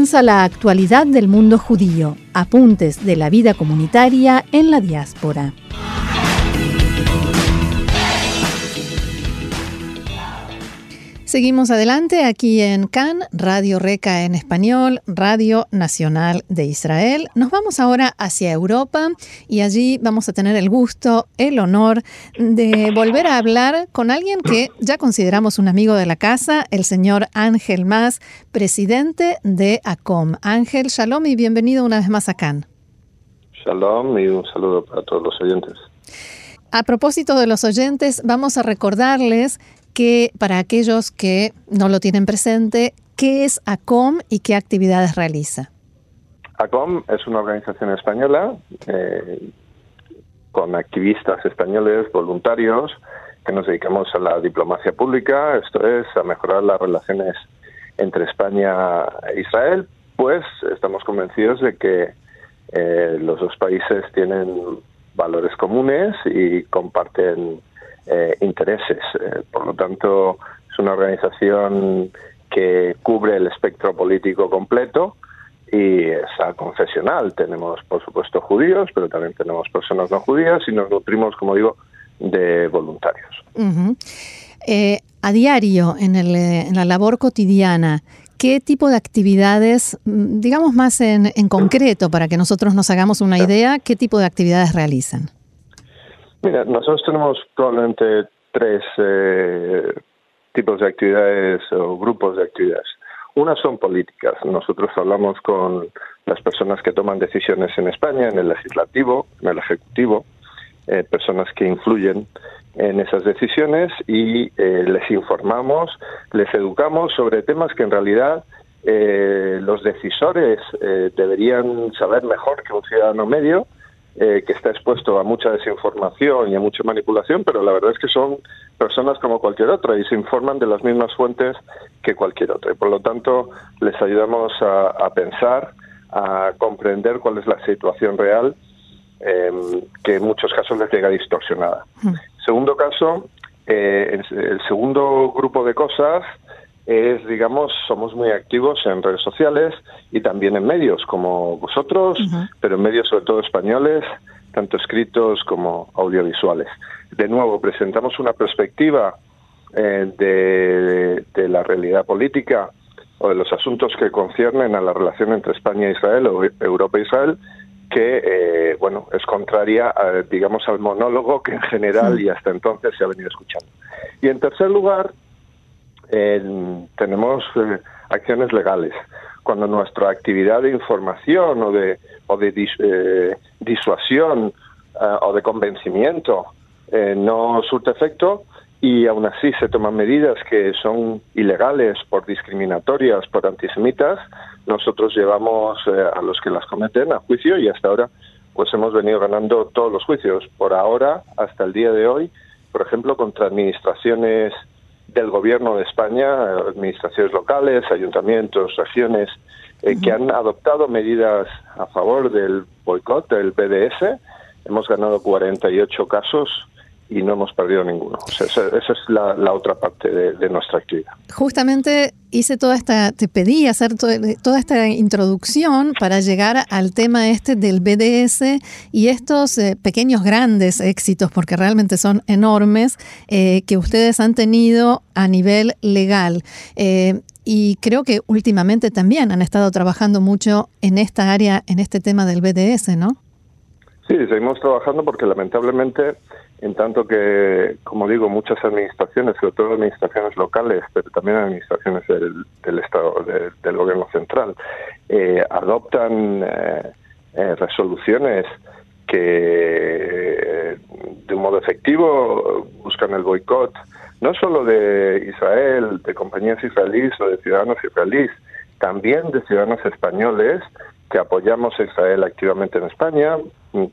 La actualidad del mundo judío, apuntes de la vida comunitaria en la diáspora. Seguimos adelante aquí en CAN, Radio Reca en español, Radio Nacional de Israel. Nos vamos ahora hacia Europa y allí vamos a tener el gusto, el honor de volver a hablar con alguien que ya consideramos un amigo de la casa, el señor Ángel Más, presidente de ACOM. Ángel, shalom y bienvenido una vez más a CAN. Shalom y un saludo para todos los oyentes. A propósito de los oyentes, vamos a recordarles que para aquellos que no lo tienen presente, ¿qué es ACOM y qué actividades realiza? ACOM es una organización española eh, con activistas españoles voluntarios que nos dedicamos a la diplomacia pública, esto es, a mejorar las relaciones entre España e Israel, pues estamos convencidos de que eh, los dos países tienen valores comunes y comparten eh, intereses. Eh, por lo tanto, es una organización que cubre el espectro político completo y es confesional. Tenemos, por supuesto, judíos, pero también tenemos personas no judías y nos nutrimos, como digo, de voluntarios. Eh, a diario, en, el, en, la labor cotidiana, ¿qué tipo de actividades, mm, digamos más en, en concreto, para que nosotros nos hagamos una idea, qué tipo de actividades realizan? Mira, nosotros tenemos probablemente tres eh, tipos de actividades o grupos de actividades. Una son políticas. Nosotros hablamos con las personas que toman decisiones en España, en el legislativo, en el ejecutivo, eh, personas que influyen en esas decisiones y eh, les informamos, les educamos sobre temas que en realidad los decisores deberían saber mejor que un ciudadano medio eh, que está expuesto a mucha desinformación y a mucha manipulación, pero la verdad es que son personas como cualquier otra y se informan de las mismas fuentes que cualquier otra. Y por lo tanto, les ayudamos a, pensar, a comprender cuál es la situación real, em, que en muchos casos les llega distorsionada. Hmm. Segundo caso, eh, el segundo grupo de cosas es, digamos, somos muy activos en redes sociales y también en medios como vosotros, pero en medios sobre todo españoles, tanto escritos como audiovisuales. De nuevo, presentamos una perspectiva eh, de, la realidad política o de los asuntos que conciernen a la relación entre España e Israel o Europa e Israel que eh, bueno es contraria digamos al monólogo que en general y hasta entonces se ha venido escuchando. Y en tercer lugar tenemos eh, acciones legales. Cuando nuestra actividad de información o de, o de eh, disuasión eh, o de convencimiento no surte efecto y aún así se toman medidas que son ilegales, por discriminatorias, por antisemitas, nosotros llevamos a los que las cometen a juicio y hasta ahora pues hemos venido ganando todos los juicios. Por ahora, hasta el día de hoy, por ejemplo, contra administraciones del gobierno de España, administraciones locales, ayuntamientos, regiones, eh, que han adoptado medidas a favor del boicot del BDS. Hemos ganado 48 casos y no hemos perdido ninguno. esa, es la, otra parte de, nuestra actividad. Justamente hice toda esta, te pedí hacer toda esta introducción para llegar al tema este del BDS y estos eh, pequeños grandes éxitos, porque realmente son enormes, eh, que ustedes han tenido a nivel legal. Eh, y creo que últimamente también han estado trabajando mucho en esta área, en este tema del BDS, ¿no? Sí, seguimos trabajando porque lamentablemente en tanto que, como digo, muchas administraciones, sobre todo administraciones locales, pero también administraciones del, Estado, del gobierno central, eh, adoptan eh, eh, resoluciones que de un modo efectivo buscan el boicot, no solo de Israel, de compañías israelíes o de ciudadanos israelíes, también de ciudadanos españoles que apoyamos a Israel activamente en España,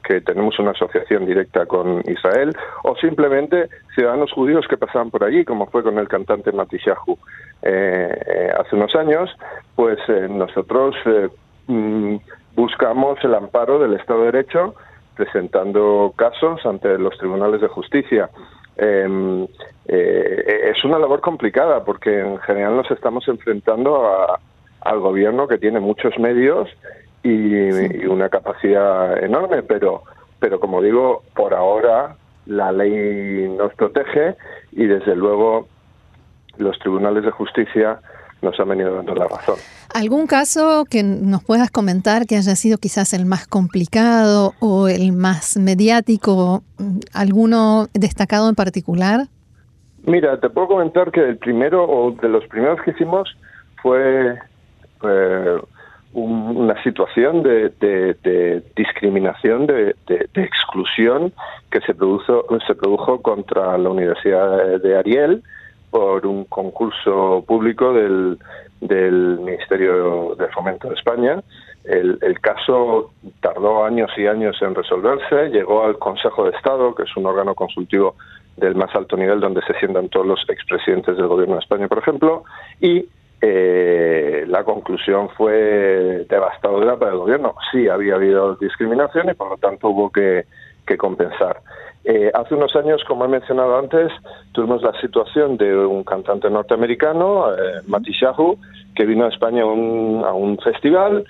que tenemos una asociación directa con Israel, o simplemente ciudadanos judíos que pasaban por allí, como fue con el cantante Matishahu eh, eh, hace unos años, pues eh, nosotros mm, buscamos el amparo del Estado de Derecho presentando casos ante los tribunales de justicia. Em, es una labor complicada porque en general nos estamos enfrentando al gobierno que tiene muchos medios y, una capacidad enorme, pero, pero como digo, por ahora la ley nos protege y desde luego los tribunales de justicia nos han venido dando la razón. ¿Algún caso que nos puedas comentar que haya sido quizás el más complicado o el más mediático? ¿Alguno destacado en particular? Mira, te puedo comentar que el primero o de los primeros que hicimos fue eh, una situación de, discriminación, de, exclusión que se produjo, se produjo contra la Universidad de Ariel por un concurso público del, Ministerio de Fomento de España. El, el, caso tardó años y años en resolverse, llegó al Consejo de Estado, que es un órgano consultivo del más alto nivel donde se sientan todos los expresidentes del Gobierno de España, por ejemplo, y eh, la conclusión fue devastadora para el gobierno. Sí, había habido discriminación y por lo tanto hubo que, compensar. Eh, hace unos años, como he mencionado antes, tuvimos la situación de un cantante norteamericano, eh, Shahu, que vino a España a un festival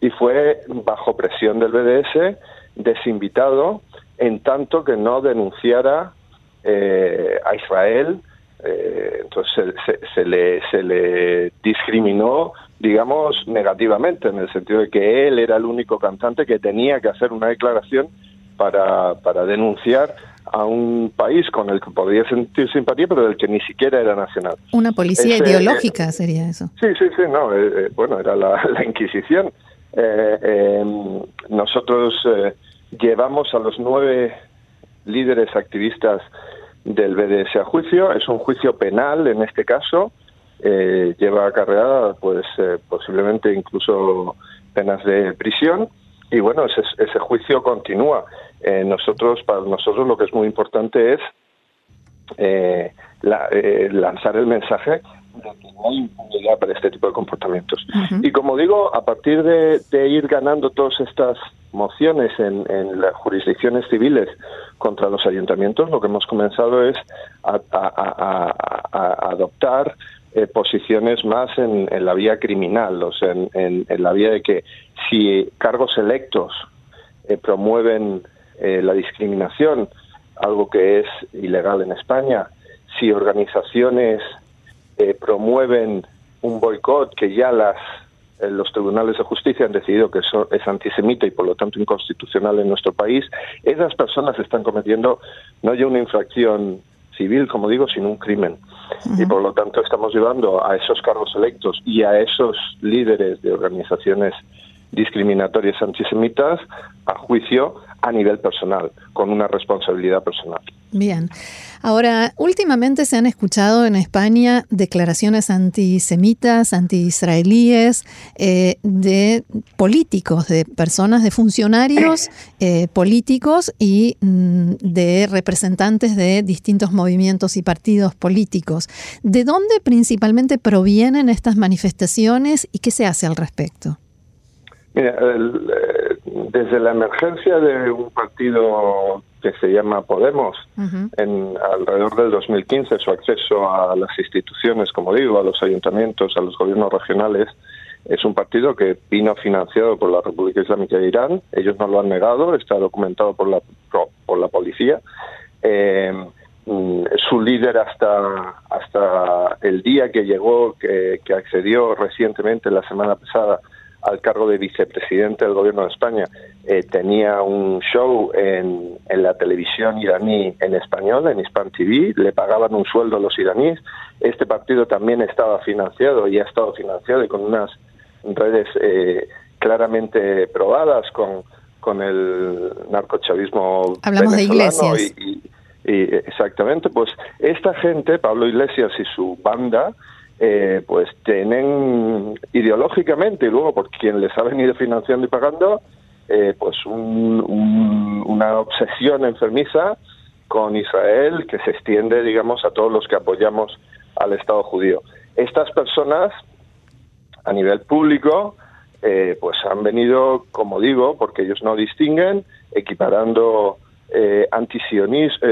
y fue bajo presión del BDS desinvitado en tanto que no denunciara eh, a Israel eh, entonces se, le, se le discriminó, digamos, negativamente, en el sentido de que él era el único cantante que tenía que hacer una declaración para, para denunciar a un país con el que podía sentir simpatía, pero del que ni siquiera era nacional. Una policía ideológica sería eso. Sí, sí, sí, no, eh, eh, bueno, era la, Inquisición. nosotros llevamos a los nueve líderes activistas del BDS a juicio. Es un juicio penal en este caso. Eh, lleva acarreada, pues, eh, posiblemente incluso penas de prisión. Y bueno, ese, ese juicio continúa. Eh, nosotros, para nosotros, lo que es muy importante es eh, lanzar el mensaje de que no hay impunidad para este tipo de comportamientos. Y como digo, a partir de, de ir ganando todas estas mociones en, en, las jurisdicciones civiles contra los ayuntamientos, lo que hemos comenzado es a, adoptar eh, posiciones más en, la vía criminal, o sea, en, la vía de que si cargos electos eh, promueven eh, la discriminación, algo que es ilegal en España, si organizaciones promueven un boicot que ya las eh, los tribunales de justicia han decidido que eso es antisemita y por lo tanto inconstitucional en nuestro país, esas personas están cometiendo no ya una infracción civil, como digo, sino un crimen. Y por lo tanto estamos llevando a esos cargos electos y a esos líderes de organizaciones discriminatorias antisemitas a juicio a nivel personal, con una responsabilidad personal. Bien. Ahora, últimamente se han escuchado en España declaraciones antisemitas, antiisraelíes, eh, de políticos, de personas, de funcionarios eh, políticos y mm, de representantes de distintos movimientos y partidos políticos. ¿De dónde principalmente provienen estas manifestaciones y qué se hace al respecto? Mira, eh, desde la emergencia de un partido que se llama Podemos, en alrededor del 2015, su acceso a las instituciones, como digo, a los ayuntamientos, a los gobiernos regionales, es un partido que vino financiado por la República Islámica de Irán. Ellos no lo han negado, está documentado por la, por la policía. Eh, mm, su líder hasta, hasta el día que llegó, que, que accedió recientemente, la semana pasada, al cargo de vicepresidente del gobierno de España, eh, tenía un show en, en, la televisión iraní en español, en Hispan TV, le pagaban un sueldo a los iraníes. Este partido también estaba financiado y ha estado financiado y con unas redes eh, claramente probadas con, con el narcochavismo. Hablamos de iglesias. Y, y, exactamente, pues esta gente, Pablo Iglesias y su banda, eh, pues tienen ideológicamente y luego por quien les ha venido financiando y pagando, eh, pues una obsesión enfermiza con Israel que se extiende, digamos, a todos los que apoyamos al Estado judío. Estas personas, a nivel público, eh, pues han venido, como digo, porque ellos no distinguen, equiparando eh, antisionismo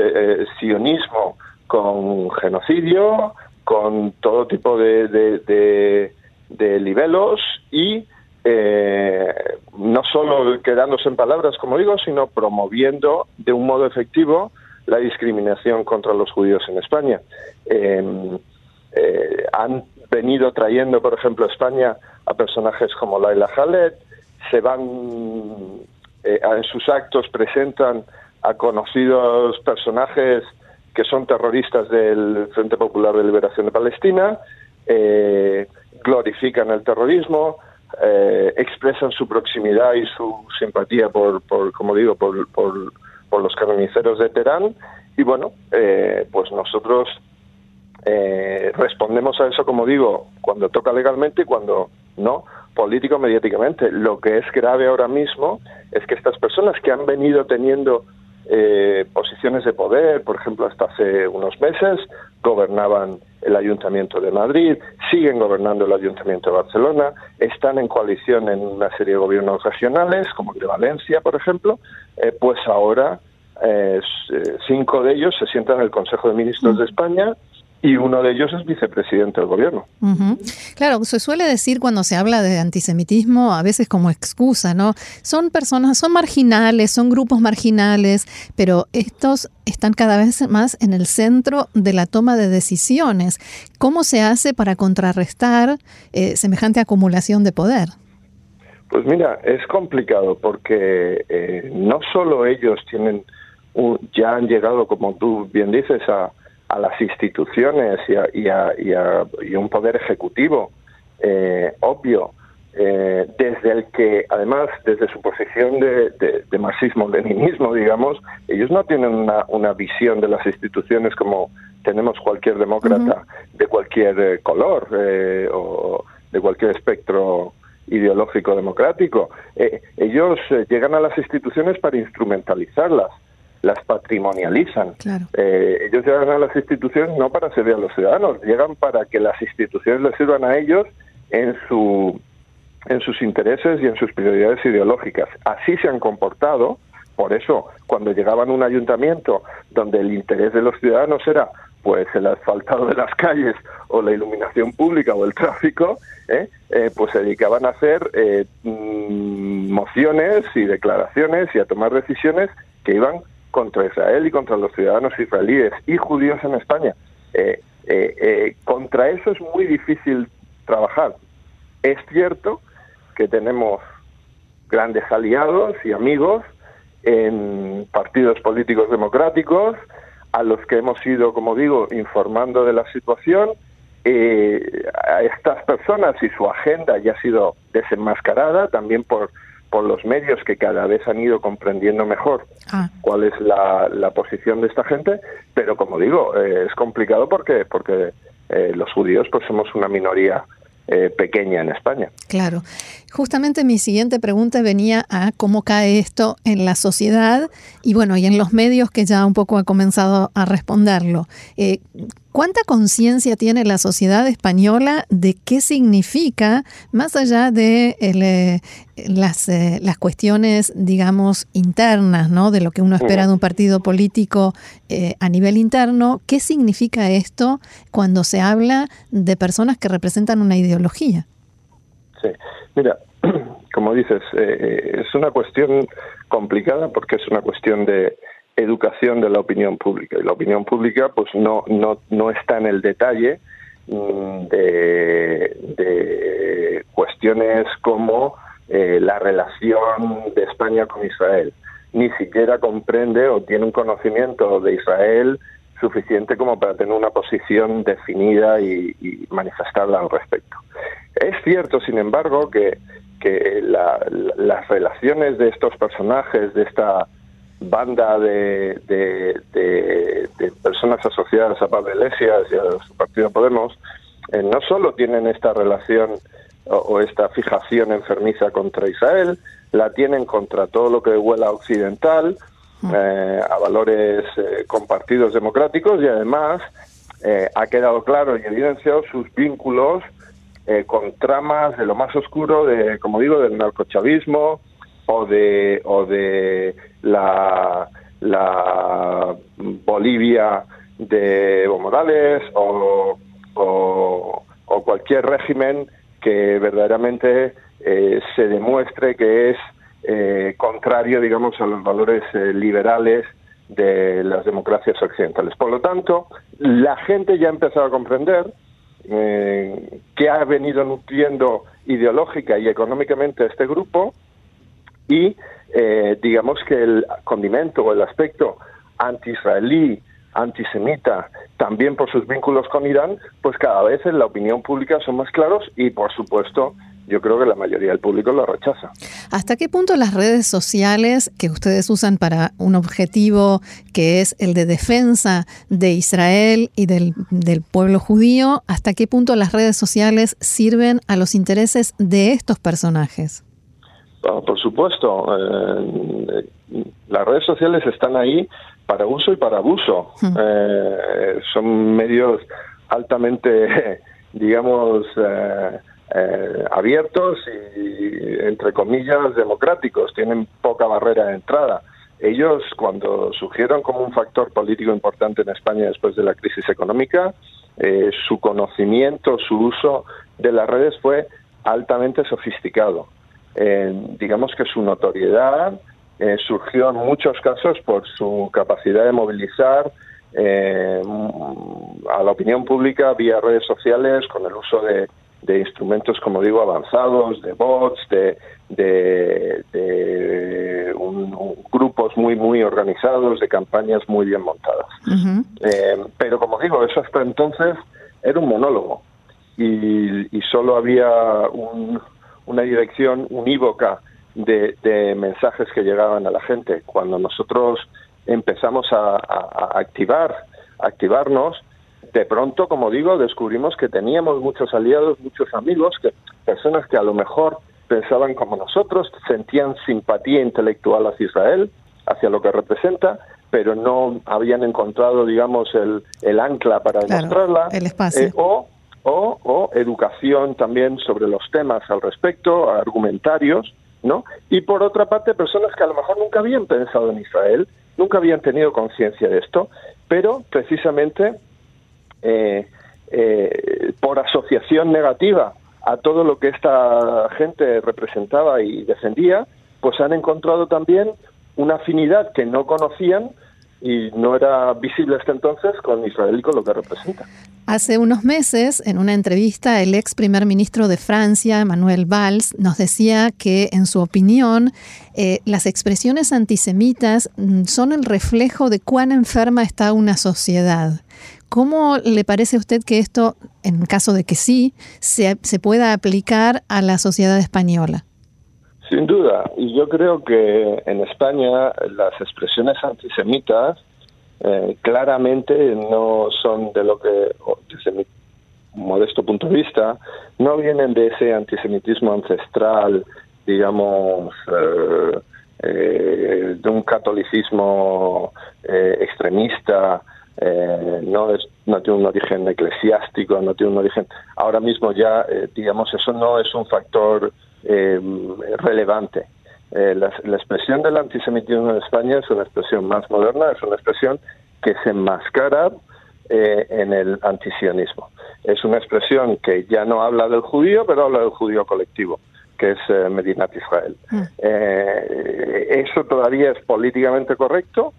sionismo con genocidio, con todo tipo de, de, de, libelos y eh, no solo quedándose en palabras, como digo, sino promoviendo de un modo efectivo la discriminación contra los judíos en España. Em, eh, han venido trayendo, por ejemplo, a España a personajes como Laila Khaled, se van eh, en sus actos presentan a conocidos personajes que son terroristas del Frente Popular de Liberación de Palestina, eh, glorifican el terrorismo, eh, expresan su proximidad y su simpatía por, por como digo, por, por, los carniceros de Teherán. Y bueno, eh, pues nosotros respondemos a eso, como digo, cuando toca legalmente y cuando no, político-mediáticamente. Lo que es grave ahora mismo es que estas personas que han venido teniendo eh, posiciones de poder, por ejemplo, hasta hace unos meses gobernaban el Ayuntamiento de Madrid, siguen gobernando el Ayuntamiento de Barcelona, están en coalición en una serie de gobiernos regionales, como el de Valencia, por ejemplo, eh, pues ahora eh, cinco de ellos se sientan en el Consejo de Ministros de España y uno de ellos es vicepresidente del gobierno. Claro, se suele decir cuando se habla de antisemitismo, a veces como excusa, ¿no? Son personas, son marginales, son grupos marginales, pero estos están cada vez más en el centro de la toma de decisiones. ¿Cómo se hace para contrarrestar eh, semejante acumulación de poder? Pues mira, es complicado porque eh, no solo ellos tienen, ya han llegado, como tú bien dices, a a las instituciones y a, un poder ejecutivo eh, obvio, eh, desde el que, además, desde su posición de, marxismo-leninismo, digamos, ellos no tienen una, visión de las instituciones como tenemos cualquier demócrata de cualquier eh, color o de cualquier espectro ideológico democrático. ellos llegan a las instituciones para instrumentalizarlas las patrimonializan. Eh, ellos llegan a las instituciones no para servir a los ciudadanos, llegan para que las instituciones les sirvan a ellos en su en sus intereses y en sus prioridades ideológicas. Así se han comportado, por eso cuando llegaban a un ayuntamiento donde el interés de los ciudadanos era pues el asfaltado de las calles o la iluminación pública o el tráfico, ¿eh? Eh, pues se dedicaban a hacer mm, mociones y declaraciones y a tomar decisiones que iban contra Israel y contra los ciudadanos israelíes y judíos en España. Eh, eh, eh, contra eso es muy difícil trabajar. Es cierto que tenemos grandes aliados y amigos en partidos políticos democráticos, a los que hemos ido, como digo, informando de la situación. a estas personas y su agenda ya ha sido desenmascarada también por por los medios que cada vez han ido comprendiendo mejor ah. cuál es la, la, posición de esta gente, pero como digo, eh, es complicado porque, porque eh, los judíos pues somos una minoría eh, pequeña en España. Claro. Justamente mi siguiente pregunta venía a cómo cae esto en la sociedad y bueno, y en los medios que ya un poco ha comenzado a responderlo. Eh, ¿Cuánta conciencia tiene la sociedad española de qué significa, más allá de eh, las, las, cuestiones, digamos, internas, ¿no? de lo que uno espera de un partido político a nivel interno, qué significa esto cuando se habla de personas que representan una ideología? Sí, mira, como dices, eh, eh, es una cuestión complicada porque es una cuestión de educación de la opinión pública y la opinión pública pues no no no está en el detalle mm, de, cuestiones como eh, la relación de España con Israel ni siquiera comprende o tiene un conocimiento de Israel suficiente como para tener una posición definida y, manifestarla al respecto. Es cierto, sin embargo, que, que las relaciones de estos personajes, de esta banda de, de, personas asociadas a Pablo Iglesias y a su partido Podemos, no solo tienen esta relación o, esta fijación enfermiza contra Israel, la tienen contra todo lo que huela occidental, mm. a valores compartidos democráticos y además ha quedado claro y evidenciado sus vínculos con tramas de lo más oscuro de, como digo, del narcochavismo o de o de la la Bolivia de Evo Morales o, cualquier régimen que verdaderamente eh, se demuestre que es eh, contrario, digamos, a los valores eh, liberales de las democracias occidentales. Por lo tanto, la gente ya ha empezado a comprender que ha venido nutriendo ideológica y económicamente a este grupo y eh, digamos que el condimento o el aspecto anti-israelí, antisemita, también por sus vínculos con Irán, pues cada vez en la opinión pública son más claros y, por supuesto, yo creo que la mayoría del público lo rechaza. ¿Hasta qué punto las redes sociales que ustedes usan para un objetivo que es el de defensa de Israel y del, del pueblo judío, hasta qué punto las redes sociales sirven a los intereses de estos personajes? Por supuesto, eh, las redes sociales están ahí para uso y para abuso. Hmm. Eh, son medios altamente, digamos, eh, abiertos y, entre comillas, democráticos. Tienen poca barrera de entrada. Ellos, cuando surgieron como un factor político importante en España después de la crisis económica, su conocimiento, su uso de las redes fue altamente sofisticado digamos que su notoriedad eh, surgió en muchos casos por su capacidad de movilizar eh, a la opinión pública vía redes sociales con el uso de, instrumentos, como digo, avanzados, de bots, de, grupos muy, muy organizados, de campañas muy bien montadas. Eh, pero, como digo, eso hasta entonces era un monólogo y, y solo había un, una dirección unívoca de, mensajes que llegaban a la gente. Cuando nosotros empezamos a, activar, activarnos, de pronto, como digo, descubrimos que teníamos muchos aliados, muchos amigos, que personas que a lo mejor pensaban como nosotros, sentían simpatía intelectual hacia Israel, hacia lo que representa, pero no habían encontrado, digamos, el, el ancla para demostrarla. el espacio. Eh, o o, educación también sobre los temas al respecto, argumentarios, ¿no? Y por otra parte, personas que a lo mejor nunca habían pensado en Israel, nunca habían tenido conciencia de esto, pero precisamente eh, eh, por asociación negativa a todo lo que esta gente representaba y defendía, pues han encontrado también una afinidad que no conocían y no era visible hasta entonces con Israel y con lo que representa. Hace unos meses, en una entrevista, el ex primer ministro de Francia, Manuel Valls, nos decía que, en su opinión, eh, las expresiones antisemitas mm, son el reflejo de cuán enferma está una sociedad. ¿Cómo le parece a usted que esto, en caso de que sí, se, se pueda aplicar a la sociedad española? Sin duda, y yo creo que en España las expresiones antisemitas eh, claramente no son de lo que, desde mi modesto punto de vista, no vienen de ese antisemitismo ancestral, digamos, eh, eh, de un catolicismo extremista, no, es, no tiene un origen eclesiástico, no tiene un origen. Ahora mismo ya, digamos, eso no es un factor relevante eh, la, expresión del antisemitismo en España es una expresión más moderna, es una expresión que se enmascara eh, en el antisionismo. Es una expresión que ya no habla del judío, pero habla del judío colectivo, que es eh, Medinat Israel. Mm. eso todavía es políticamente correcto,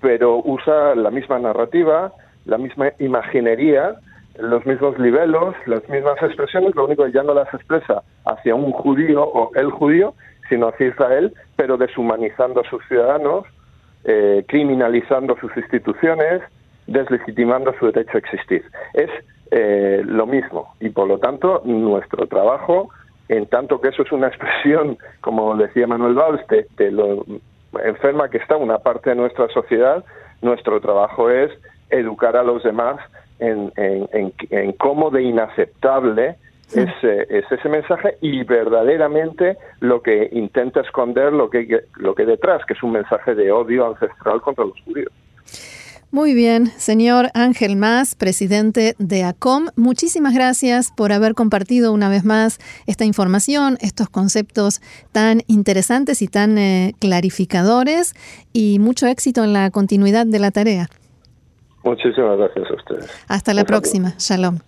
pero usa la misma narrativa, la misma imaginería, los mismos niveles, las mismas expresiones, lo único que ya no las expresa hacia un judío o el judío, sino hacia Israel, pero deshumanizando a sus ciudadanos, eh, criminalizando sus instituciones, deslegitimando su derecho a existir. Es eh, lo mismo y por lo tanto nuestro trabajo, en tanto que eso es una expresión, como decía Manuel Valls, de lo enferma que está una parte de nuestra sociedad, nuestro trabajo es educar a los demás en, en, cómo de inaceptable es, es, ese mensaje y verdaderamente lo que intenta esconder lo que, lo que detrás, que es un mensaje de odio ancestral contra los judíos. Muy bien, señor Ángel Más, presidente de ACOM, muchísimas gracias por haber compartido una vez más esta información, estos conceptos tan interesantes y tan eh, clarificadores y mucho éxito en la continuidad de la tarea. Muchísimas gracias a ustedes. Hasta la próxima. Shalom.